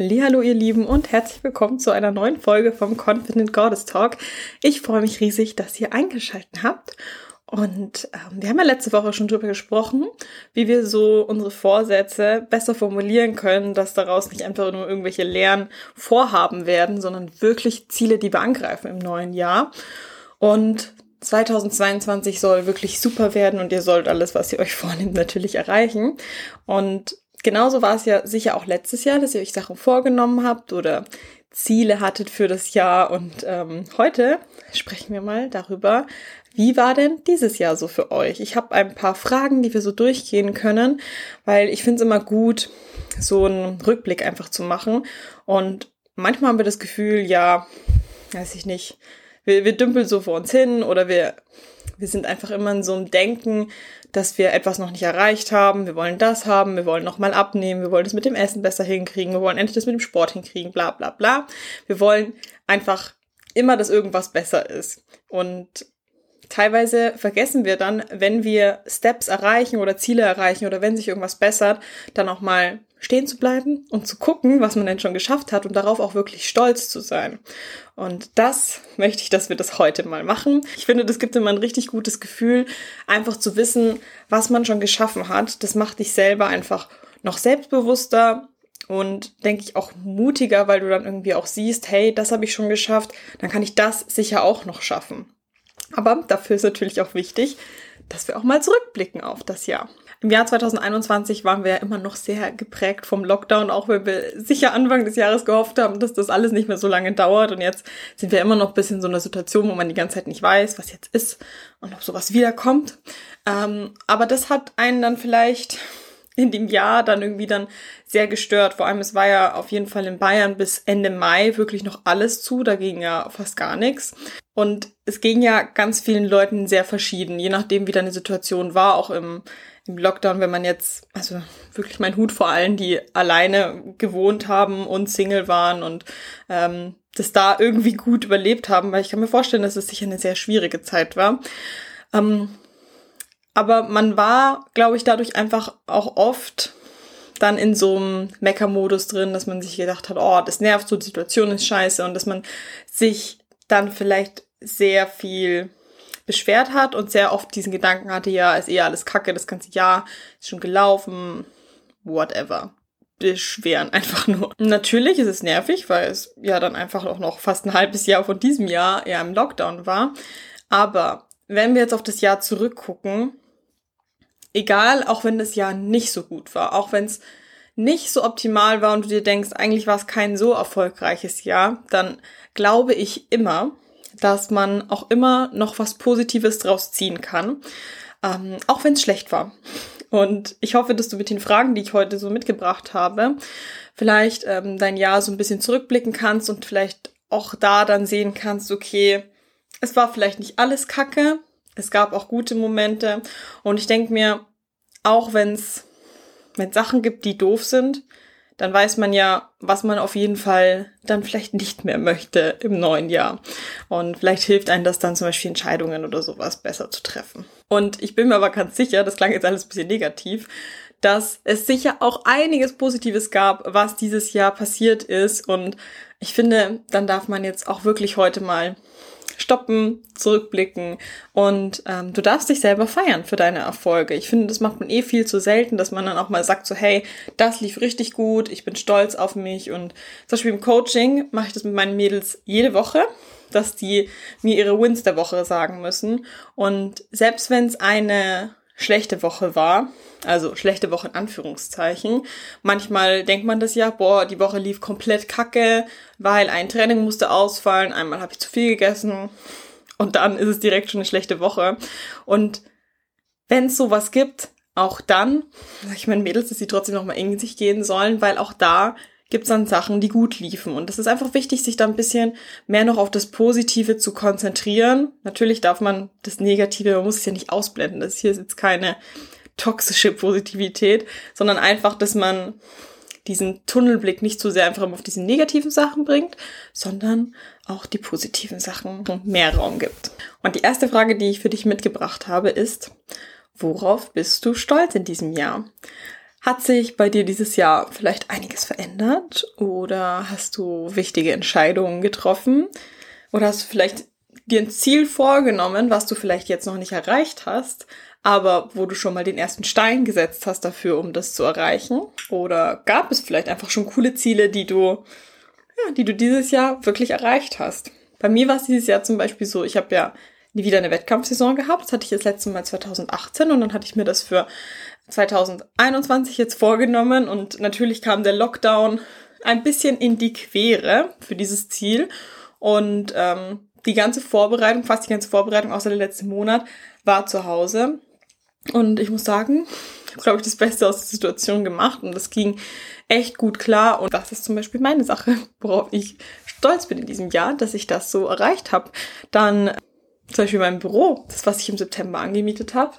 Hallo ihr Lieben und herzlich willkommen zu einer neuen Folge vom Confident Goddess Talk. Ich freue mich riesig, dass ihr eingeschaltet habt. Und ähm, wir haben ja letzte Woche schon drüber gesprochen, wie wir so unsere Vorsätze besser formulieren können, dass daraus nicht einfach nur irgendwelche leeren Vorhaben werden, sondern wirklich Ziele, die wir angreifen im neuen Jahr. Und 2022 soll wirklich super werden und ihr sollt alles, was ihr euch vornimmt, natürlich erreichen. Und genauso war es ja sicher auch letztes Jahr, dass ihr euch Sachen vorgenommen habt oder Ziele hattet für das Jahr. Und ähm, heute sprechen wir mal darüber, wie war denn dieses Jahr so für euch? Ich habe ein paar Fragen, die wir so durchgehen können, weil ich finde es immer gut, so einen Rückblick einfach zu machen. Und manchmal haben wir das Gefühl, ja, weiß ich nicht, wir, wir dümpeln so vor uns hin oder wir, wir sind einfach immer in so einem Denken, dass wir etwas noch nicht erreicht haben, wir wollen das haben, wir wollen nochmal abnehmen, wir wollen es mit dem Essen besser hinkriegen, wir wollen endlich das mit dem Sport hinkriegen, bla bla bla. Wir wollen einfach immer, dass irgendwas besser ist. Und teilweise vergessen wir dann, wenn wir Steps erreichen oder Ziele erreichen oder wenn sich irgendwas bessert, dann auch mal stehen zu bleiben und zu gucken, was man denn schon geschafft hat und darauf auch wirklich stolz zu sein. Und das möchte ich, dass wir das heute mal machen. Ich finde, das gibt immer ein richtig gutes Gefühl, einfach zu wissen, was man schon geschaffen hat. Das macht dich selber einfach noch selbstbewusster und denke ich auch mutiger, weil du dann irgendwie auch siehst, hey, das habe ich schon geschafft, dann kann ich das sicher auch noch schaffen. Aber dafür ist natürlich auch wichtig, dass wir auch mal zurückblicken auf das Jahr. Im Jahr 2021 waren wir ja immer noch sehr geprägt vom Lockdown, auch wenn wir sicher Anfang des Jahres gehofft haben, dass das alles nicht mehr so lange dauert. Und jetzt sind wir immer noch ein bisschen in so einer Situation, wo man die ganze Zeit nicht weiß, was jetzt ist und ob sowas wiederkommt. Ähm, aber das hat einen dann vielleicht in dem Jahr dann irgendwie dann sehr gestört. Vor allem, es war ja auf jeden Fall in Bayern bis Ende Mai wirklich noch alles zu. Da ging ja fast gar nichts. Und es ging ja ganz vielen Leuten sehr verschieden, je nachdem, wie deine Situation war, auch im, im Lockdown, wenn man jetzt, also wirklich mein Hut vor allen, die alleine gewohnt haben und Single waren und ähm, das da irgendwie gut überlebt haben, weil ich kann mir vorstellen, dass es sicher eine sehr schwierige Zeit war. Ähm, aber man war, glaube ich, dadurch einfach auch oft dann in so einem Mecker-Modus drin, dass man sich gedacht hat, oh, das nervt so, die Situation ist scheiße und dass man sich dann vielleicht sehr viel beschwert hat und sehr oft diesen Gedanken hatte, ja, ist eh alles kacke, das ganze Jahr ist schon gelaufen, whatever. Beschweren einfach nur. Natürlich ist es nervig, weil es ja dann einfach auch noch fast ein halbes Jahr von diesem Jahr ja im Lockdown war. Aber wenn wir jetzt auf das Jahr zurückgucken, egal, auch wenn das Jahr nicht so gut war, auch wenn es nicht so optimal war und du dir denkst, eigentlich war es kein so erfolgreiches Jahr, dann glaube ich immer, dass man auch immer noch was Positives draus ziehen kann, ähm, auch wenn es schlecht war. Und ich hoffe, dass du mit den Fragen, die ich heute so mitgebracht habe, vielleicht ähm, dein Jahr so ein bisschen zurückblicken kannst und vielleicht auch da dann sehen kannst, okay, es war vielleicht nicht alles Kacke, es gab auch gute Momente und ich denke mir, auch wenn es Sachen gibt, die doof sind, dann weiß man ja, was man auf jeden Fall dann vielleicht nicht mehr möchte im neuen Jahr. Und vielleicht hilft einem das dann zum Beispiel Entscheidungen oder sowas besser zu treffen. Und ich bin mir aber ganz sicher, das klang jetzt alles ein bisschen negativ, dass es sicher auch einiges Positives gab, was dieses Jahr passiert ist. Und ich finde, dann darf man jetzt auch wirklich heute mal stoppen, zurückblicken und ähm, du darfst dich selber feiern für deine Erfolge. Ich finde, das macht man eh viel zu selten, dass man dann auch mal sagt so, hey, das lief richtig gut, ich bin stolz auf mich und zum Beispiel im Coaching mache ich das mit meinen Mädels jede Woche dass die mir ihre Wins der Woche sagen müssen. Und selbst wenn es eine schlechte Woche war, also schlechte Woche in Anführungszeichen. Manchmal denkt man das ja, boah, die Woche lief komplett kacke, weil ein Training musste ausfallen, einmal habe ich zu viel gegessen und dann ist es direkt schon eine schlechte Woche. Und wenn es sowas gibt, auch dann, ich meinen Mädels, dass sie trotzdem nochmal in sich gehen sollen, weil auch da gibt's dann Sachen, die gut liefen. Und das ist einfach wichtig, sich da ein bisschen mehr noch auf das Positive zu konzentrieren. Natürlich darf man das Negative, man muss es ja nicht ausblenden. Das hier ist jetzt keine toxische Positivität, sondern einfach, dass man diesen Tunnelblick nicht so sehr einfach auf diese negativen Sachen bringt, sondern auch die positiven Sachen mehr Raum gibt. Und die erste Frage, die ich für dich mitgebracht habe, ist, worauf bist du stolz in diesem Jahr? Hat sich bei dir dieses Jahr vielleicht einiges verändert oder hast du wichtige Entscheidungen getroffen oder hast du vielleicht dir ein Ziel vorgenommen, was du vielleicht jetzt noch nicht erreicht hast, aber wo du schon mal den ersten Stein gesetzt hast dafür, um das zu erreichen? Oder gab es vielleicht einfach schon coole Ziele, die du, ja, die du dieses Jahr wirklich erreicht hast? Bei mir war es dieses Jahr zum Beispiel so, ich habe ja nie wieder eine Wettkampfsaison gehabt. Das hatte ich das letzte Mal 2018 und dann hatte ich mir das für 2021 jetzt vorgenommen und natürlich kam der Lockdown ein bisschen in die Quere für dieses Ziel. Und ähm, die ganze Vorbereitung, fast die ganze Vorbereitung außer der letzte Monat war zu Hause. Und ich muss sagen, ich habe, glaube ich, das Beste aus der Situation gemacht und das ging echt gut klar. Und das ist zum Beispiel meine Sache, worauf ich stolz bin in diesem Jahr, dass ich das so erreicht habe. Dann zum Beispiel mein Büro, das was ich im September angemietet habe,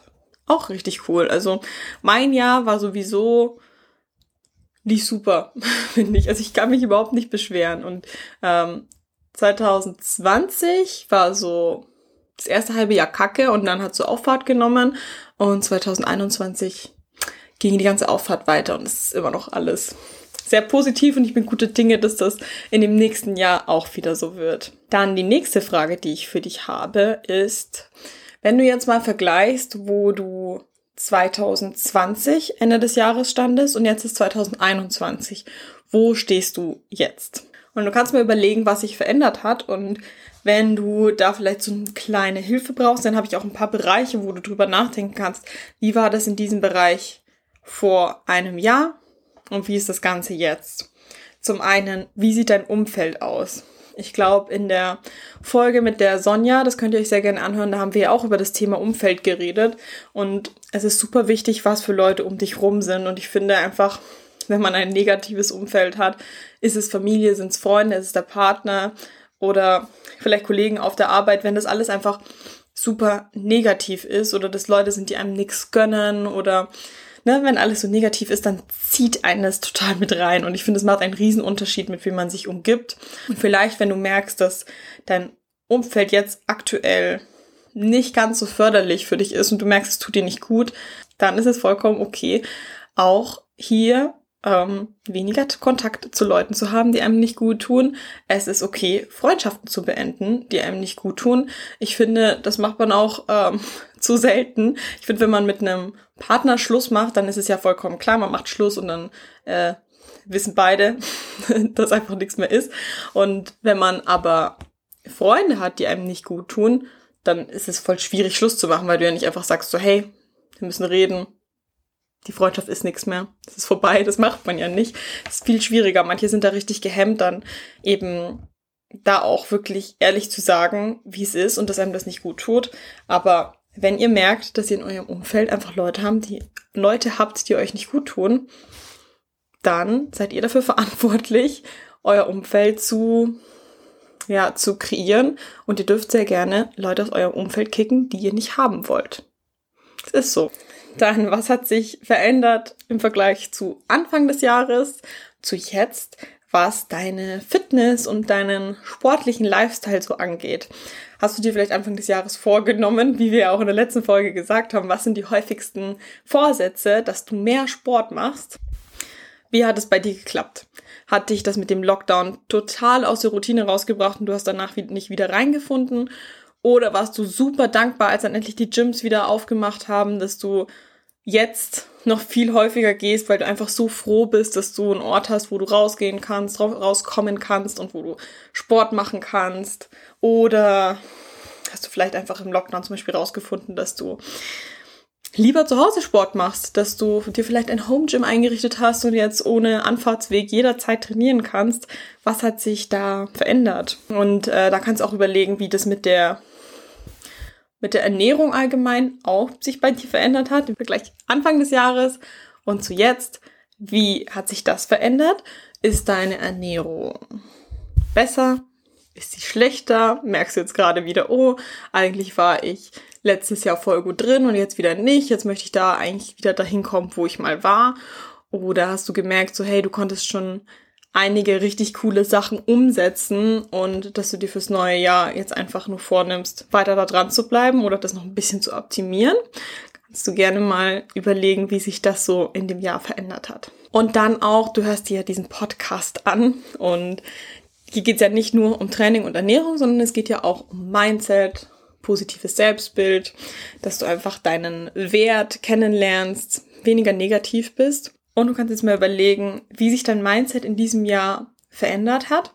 auch richtig cool. Also mein Jahr war sowieso nicht super, finde ich. Also ich kann mich überhaupt nicht beschweren. Und ähm, 2020 war so das erste halbe Jahr Kacke und dann hat so Auffahrt genommen. Und 2021 ging die ganze Auffahrt weiter und es ist immer noch alles sehr positiv und ich bin gute Dinge, dass das in dem nächsten Jahr auch wieder so wird. Dann die nächste Frage, die ich für dich habe, ist, wenn du jetzt mal vergleichst, wo du 2020 Ende des Jahres standest und jetzt ist 2021, wo stehst du jetzt? Und du kannst mir überlegen, was sich verändert hat und wenn du da vielleicht so eine kleine Hilfe brauchst, dann habe ich auch ein paar Bereiche, wo du drüber nachdenken kannst. Wie war das in diesem Bereich vor einem Jahr? Und wie ist das Ganze jetzt? Zum einen, wie sieht dein Umfeld aus? Ich glaube, in der Folge mit der Sonja, das könnt ihr euch sehr gerne anhören, da haben wir auch über das Thema Umfeld geredet. Und es ist super wichtig, was für Leute um dich rum sind. Und ich finde einfach, wenn man ein negatives Umfeld hat, ist es Familie, sind es Freunde, ist es der Partner oder vielleicht Kollegen auf der Arbeit, wenn das alles einfach super negativ ist oder das Leute sind, die einem nichts gönnen oder ne, wenn alles so negativ ist, dann zieht einen das total mit rein. Und ich finde, es macht einen riesen Unterschied, mit wem man sich umgibt. Und vielleicht, wenn du merkst, dass dein Umfeld jetzt aktuell nicht ganz so förderlich für dich ist und du merkst, es tut dir nicht gut, dann ist es vollkommen okay, auch hier ähm, weniger Kontakt zu Leuten zu haben, die einem nicht gut tun. Es ist okay, Freundschaften zu beenden, die einem nicht gut tun. Ich finde, das macht man auch ähm, zu selten. Ich finde, wenn man mit einem Partner Schluss macht, dann ist es ja vollkommen klar, man macht Schluss und dann äh, wissen beide, dass einfach nichts mehr ist. Und wenn man aber Freunde hat, die einem nicht gut tun, dann ist es voll schwierig, Schluss zu machen, weil du ja nicht einfach sagst so, hey, wir müssen reden, die Freundschaft ist nichts mehr. Das ist vorbei, das macht man ja nicht. Das ist viel schwieriger. Manche sind da richtig gehemmt, dann eben da auch wirklich ehrlich zu sagen, wie es ist und dass einem das nicht gut tut. Aber wenn ihr merkt, dass ihr in eurem Umfeld einfach Leute haben, die Leute habt, die euch nicht gut tun, dann seid ihr dafür verantwortlich, euer Umfeld zu ja, zu kreieren und ihr dürft sehr gerne Leute aus eurem Umfeld kicken, die ihr nicht haben wollt. Es ist so. Dann, was hat sich verändert im Vergleich zu Anfang des Jahres, zu jetzt, was deine Fitness und deinen sportlichen Lifestyle so angeht? Hast du dir vielleicht Anfang des Jahres vorgenommen, wie wir auch in der letzten Folge gesagt haben, was sind die häufigsten Vorsätze, dass du mehr Sport machst? Wie hat es bei dir geklappt? Hat dich das mit dem Lockdown total aus der Routine rausgebracht und du hast danach nicht wieder reingefunden? Oder warst du super dankbar, als dann endlich die Gyms wieder aufgemacht haben, dass du jetzt noch viel häufiger gehst, weil du einfach so froh bist, dass du einen Ort hast, wo du rausgehen kannst, rauskommen kannst und wo du Sport machen kannst. Oder hast du vielleicht einfach im Lockdown zum Beispiel rausgefunden, dass du lieber zu Hause Sport machst, dass du dir vielleicht ein Home Gym eingerichtet hast und jetzt ohne Anfahrtsweg jederzeit trainieren kannst. Was hat sich da verändert? Und äh, da kannst du auch überlegen, wie das mit der mit der Ernährung allgemein auch sich bei dir verändert hat, im Vergleich Anfang des Jahres und zu jetzt. Wie hat sich das verändert? Ist deine Ernährung besser? Ist sie schlechter? Merkst du jetzt gerade wieder, oh, eigentlich war ich letztes Jahr voll gut drin und jetzt wieder nicht. Jetzt möchte ich da eigentlich wieder dahin kommen, wo ich mal war. Oder hast du gemerkt, so, hey, du konntest schon einige richtig coole Sachen umsetzen und dass du dir fürs neue Jahr jetzt einfach nur vornimmst, weiter da dran zu bleiben oder das noch ein bisschen zu optimieren. kannst du gerne mal überlegen, wie sich das so in dem Jahr verändert hat. Und dann auch, du hörst dir ja diesen Podcast an und hier geht es ja nicht nur um Training und Ernährung, sondern es geht ja auch um Mindset, positives Selbstbild, dass du einfach deinen Wert kennenlernst, weniger negativ bist. Und du kannst jetzt mal überlegen, wie sich dein Mindset in diesem Jahr verändert hat.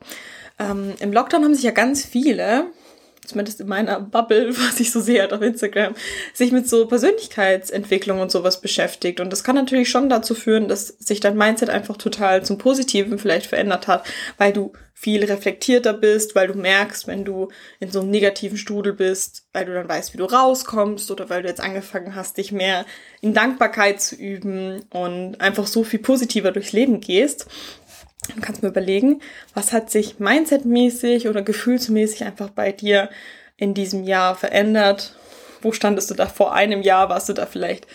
Ähm, Im Lockdown haben sich ja ganz viele zumindest in meiner Bubble, was ich so sehe halt auf Instagram, sich mit so Persönlichkeitsentwicklung und sowas beschäftigt. Und das kann natürlich schon dazu führen, dass sich dein Mindset einfach total zum Positiven vielleicht verändert hat, weil du viel reflektierter bist, weil du merkst, wenn du in so einem negativen Strudel bist, weil du dann weißt, wie du rauskommst oder weil du jetzt angefangen hast, dich mehr in Dankbarkeit zu üben und einfach so viel positiver durchs Leben gehst. Du kannst mir überlegen, was hat sich mindsetmäßig oder gefühlsmäßig einfach bei dir in diesem Jahr verändert? Wo standest du da vor einem Jahr? Warst du da vielleicht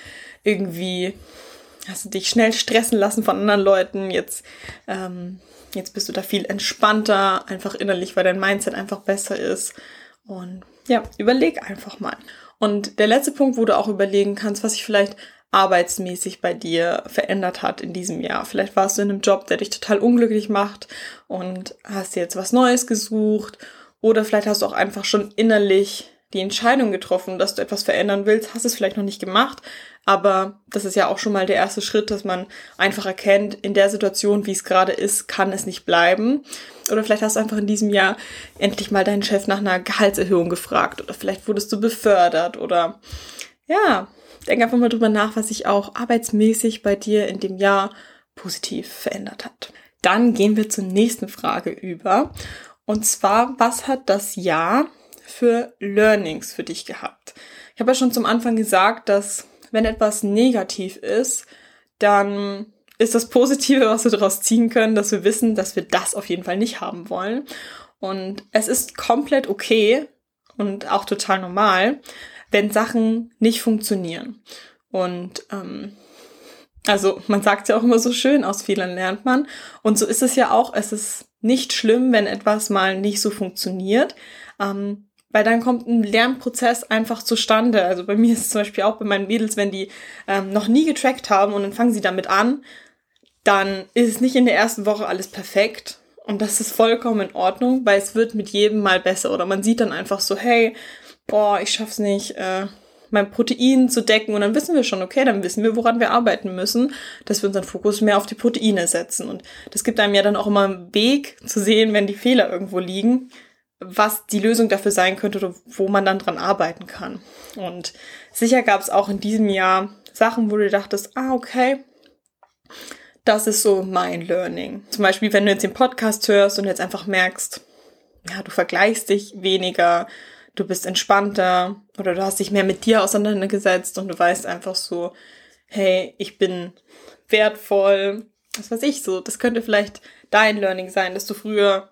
irgendwie, hast du dich schnell stressen lassen von anderen Leuten? Jetzt, ähm, jetzt bist du da viel entspannter, einfach innerlich, weil dein Mindset einfach besser ist. Und ja, überleg einfach mal. Und der letzte Punkt, wo du auch überlegen kannst, was ich vielleicht arbeitsmäßig bei dir verändert hat in diesem Jahr. Vielleicht warst du in einem Job, der dich total unglücklich macht und hast jetzt was Neues gesucht oder vielleicht hast du auch einfach schon innerlich die Entscheidung getroffen, dass du etwas verändern willst, hast es vielleicht noch nicht gemacht, aber das ist ja auch schon mal der erste Schritt, dass man einfach erkennt, in der Situation, wie es gerade ist, kann es nicht bleiben. Oder vielleicht hast du einfach in diesem Jahr endlich mal deinen Chef nach einer Gehaltserhöhung gefragt oder vielleicht wurdest du befördert oder ja, denk einfach mal drüber nach, was sich auch arbeitsmäßig bei dir in dem Jahr positiv verändert hat. Dann gehen wir zur nächsten Frage über. Und zwar, was hat das Jahr für Learnings für dich gehabt? Ich habe ja schon zum Anfang gesagt, dass wenn etwas negativ ist, dann ist das Positive, was wir daraus ziehen können, dass wir wissen, dass wir das auf jeden Fall nicht haben wollen. Und es ist komplett okay und auch total normal, wenn Sachen nicht funktionieren. Und ähm, also man sagt ja auch immer so schön, aus Fehlern lernt man. Und so ist es ja auch. Es ist nicht schlimm, wenn etwas mal nicht so funktioniert. Ähm, weil dann kommt ein Lernprozess einfach zustande. Also bei mir ist es zum Beispiel auch bei meinen Mädels, wenn die ähm, noch nie getrackt haben und dann fangen sie damit an, dann ist es nicht in der ersten Woche alles perfekt. Und das ist vollkommen in Ordnung, weil es wird mit jedem Mal besser. Oder man sieht dann einfach so, hey, boah, ich schaff's nicht, äh, mein Protein zu decken. Und dann wissen wir schon, okay, dann wissen wir, woran wir arbeiten müssen, dass wir unseren Fokus mehr auf die Proteine setzen. Und das gibt einem ja dann auch immer einen Weg zu sehen, wenn die Fehler irgendwo liegen, was die Lösung dafür sein könnte oder wo man dann dran arbeiten kann. Und sicher gab es auch in diesem Jahr Sachen, wo du dachtest, ah, okay, das ist so mein Learning. Zum Beispiel, wenn du jetzt den Podcast hörst und jetzt einfach merkst, ja, du vergleichst dich weniger, du bist entspannter oder du hast dich mehr mit dir auseinandergesetzt und du weißt einfach so, hey, ich bin wertvoll, was weiß ich so. Das könnte vielleicht dein Learning sein, dass du früher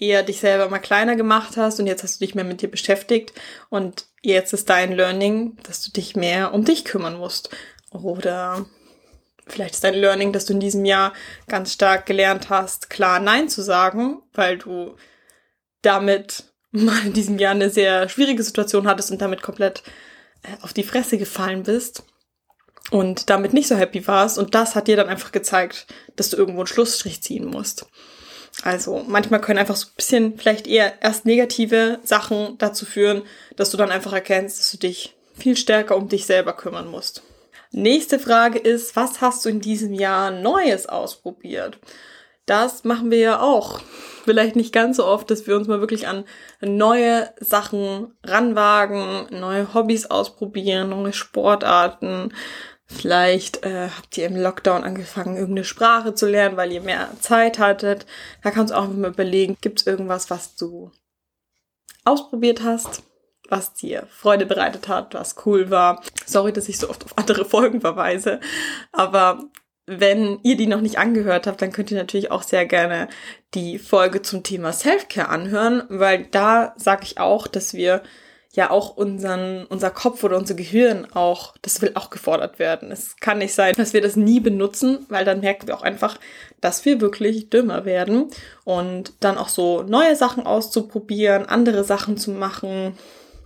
eher dich selber mal kleiner gemacht hast und jetzt hast du dich mehr mit dir beschäftigt und jetzt ist dein Learning, dass du dich mehr um dich kümmern musst. Oder vielleicht ist dein Learning, dass du in diesem Jahr ganz stark gelernt hast, klar Nein zu sagen, weil du damit mal in diesem Jahr eine sehr schwierige Situation hattest und damit komplett äh, auf die Fresse gefallen bist und damit nicht so happy warst und das hat dir dann einfach gezeigt, dass du irgendwo einen Schlussstrich ziehen musst. Also manchmal können einfach so ein bisschen vielleicht eher erst negative Sachen dazu führen, dass du dann einfach erkennst, dass du dich viel stärker um dich selber kümmern musst. Nächste Frage ist, was hast du in diesem Jahr Neues ausprobiert? Das machen wir ja auch vielleicht nicht ganz so oft, dass wir uns mal wirklich an neue Sachen ranwagen, neue Hobbys ausprobieren, neue Sportarten. Vielleicht äh, habt ihr im Lockdown angefangen, irgendeine Sprache zu lernen, weil ihr mehr Zeit hattet. Da kannst du auch mal überlegen, gibt es irgendwas, was du ausprobiert hast, was dir Freude bereitet hat, was cool war. Sorry, dass ich so oft auf andere Folgen verweise, aber wenn ihr die noch nicht angehört habt, dann könnt ihr natürlich auch sehr gerne die Folge zum Thema Selfcare anhören, weil da sage ich auch, dass wir ja auch unseren, unser Kopf oder unser Gehirn auch, das will auch gefordert werden. Es kann nicht sein, dass wir das nie benutzen, weil dann merken wir auch einfach, dass wir wirklich dümmer werden und dann auch so neue Sachen auszuprobieren, andere Sachen zu machen,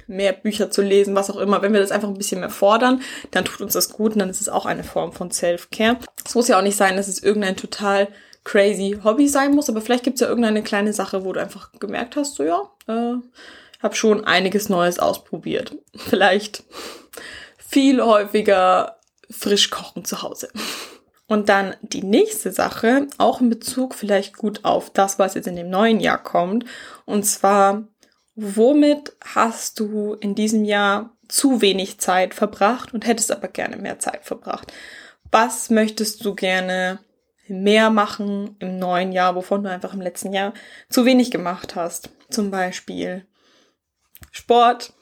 mehr Bücher zu lesen, was auch immer. Wenn wir das einfach ein bisschen mehr fordern, dann tut uns das gut und dann ist es auch eine Form von Self-Care. Es muss ja auch nicht sein, dass es irgendein total crazy Hobby sein muss, aber vielleicht gibt es ja irgendeine kleine Sache, wo du einfach gemerkt hast, so ja, äh, habe schon einiges Neues ausprobiert. Vielleicht viel häufiger frisch kochen zu Hause. Und dann die nächste Sache, auch in Bezug vielleicht gut auf das, was jetzt in dem neuen Jahr kommt. Und zwar, womit hast du in diesem Jahr zu wenig Zeit verbracht und hättest aber gerne mehr Zeit verbracht? Was möchtest du gerne mehr machen im neuen Jahr, wovon du einfach im letzten Jahr zu wenig gemacht hast? Zum Beispiel Sport,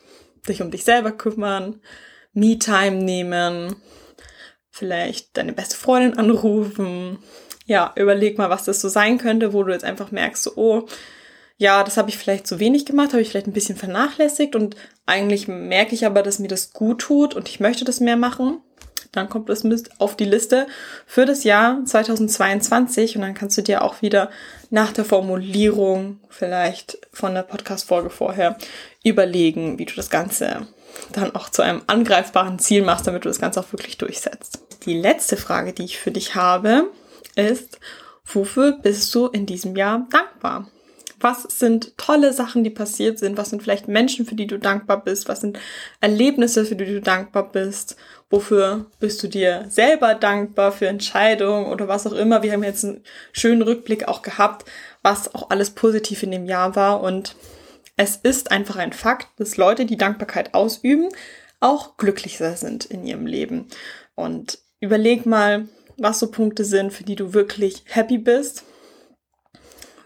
dich um dich selber kümmern, Me-Time nehmen, vielleicht deine beste Freundin anrufen. Ja, überleg mal, was das so sein könnte, wo du jetzt einfach merkst, so, oh, ja, das habe ich vielleicht zu wenig gemacht, habe ich vielleicht ein bisschen vernachlässigt und eigentlich merke ich aber, dass mir das gut tut und ich möchte das mehr machen. Dann kommt das mit auf die Liste für das Jahr 2022 und dann kannst du dir auch wieder nach der Formulierung vielleicht von der Podcast-Folge vorher überlegen, wie du das Ganze dann auch zu einem angreifbaren Ziel machst, damit du das Ganze auch wirklich durchsetzt. Die letzte Frage, die ich für dich habe, ist, wofür bist du in diesem Jahr dankbar? Was sind tolle Sachen, die passiert sind? Was sind vielleicht Menschen, für die du dankbar bist? Was sind Erlebnisse, für die du dankbar bist? Wofür bist du dir selber dankbar für Entscheidungen oder was auch immer? Wir haben jetzt einen schönen Rückblick auch gehabt, was auch alles positiv in dem Jahr war und es ist einfach ein Fakt, dass Leute, die Dankbarkeit ausüben, auch glücklicher sind in ihrem Leben. Und überleg mal, was so Punkte sind, für die du wirklich happy bist.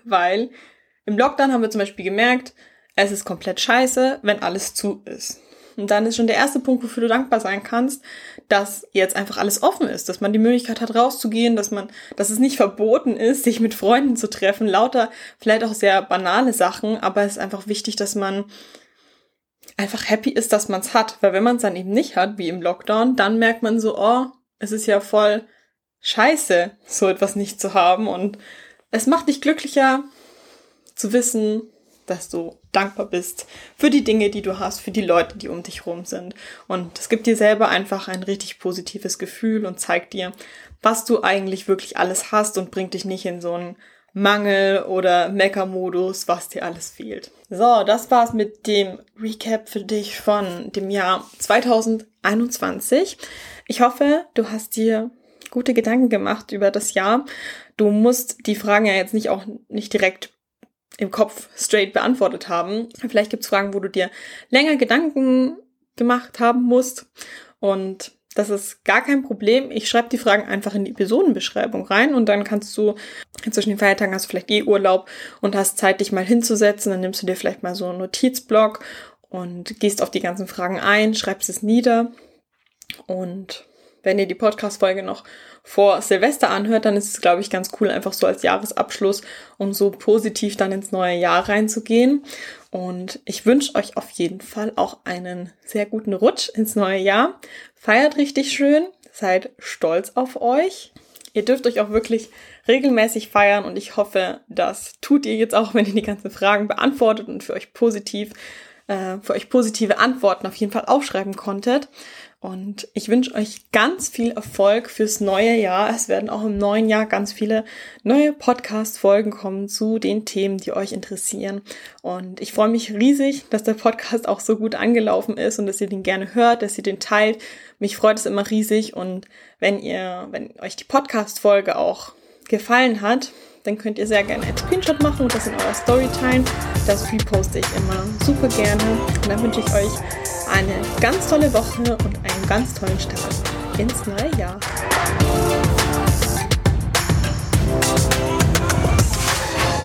Weil im Lockdown haben wir zum Beispiel gemerkt, es ist komplett scheiße, wenn alles zu ist. Und dann ist schon der erste Punkt, wofür du dankbar sein kannst, dass jetzt einfach alles offen ist, dass man die Möglichkeit hat, rauszugehen, dass man, dass es nicht verboten ist, sich mit Freunden zu treffen, lauter, vielleicht auch sehr banale Sachen, aber es ist einfach wichtig, dass man einfach happy ist, dass man es hat. Weil wenn man es dann eben nicht hat, wie im Lockdown, dann merkt man so, oh, es ist ja voll scheiße, so etwas nicht zu haben. Und es macht dich glücklicher zu wissen, dass du dankbar bist für die Dinge, die du hast, für die Leute, die um dich rum sind. Und es gibt dir selber einfach ein richtig positives Gefühl und zeigt dir, was du eigentlich wirklich alles hast und bringt dich nicht in so einen Mangel oder Mecker-Modus, was dir alles fehlt. So, das war's mit dem Recap für dich von dem Jahr 2021. Ich hoffe, du hast dir gute Gedanken gemacht über das Jahr. Du musst die Fragen ja jetzt nicht auch nicht direkt im Kopf straight beantwortet haben. Vielleicht gibt's Fragen, wo du dir länger Gedanken gemacht haben musst. Und das ist gar kein Problem. Ich schreibe die Fragen einfach in die Episodenbeschreibung rein und dann kannst du zwischen den Feiertagen hast du vielleicht eh Urlaub und hast Zeit, dich mal hinzusetzen. Dann nimmst du dir vielleicht mal so einen Notizblock und gehst auf die ganzen Fragen ein, schreibst es nieder und wenn ihr die Podcast-Folge noch vor Silvester anhört, dann ist es, glaube ich, ganz cool, einfach so als Jahresabschluss, um so positiv dann ins neue Jahr reinzugehen. Und ich wünsche euch auf jeden Fall auch einen sehr guten Rutsch ins neue Jahr. Feiert richtig schön, seid stolz auf euch. Ihr dürft euch auch wirklich regelmäßig feiern und ich hoffe, das tut ihr jetzt auch, wenn ihr die ganzen Fragen beantwortet und für euch positiv, äh, für euch positive Antworten auf jeden Fall aufschreiben konntet. Und ich wünsche euch ganz viel Erfolg fürs neue Jahr. Es werden auch im neuen Jahr ganz viele neue Podcast-Folgen kommen zu den Themen, die euch interessieren. Und ich freue mich riesig, dass der Podcast auch so gut angelaufen ist und dass ihr den gerne hört, dass ihr den teilt. Mich freut es immer riesig. Und wenn ihr, wenn euch die Podcast-Folge auch gefallen hat, dann könnt ihr sehr gerne einen Screenshot machen und das in eurer Story teilen. Das reposte ich immer super gerne. Und dann wünsche ich euch eine ganz tolle Woche und einen ganz tollen Start ins neue Jahr.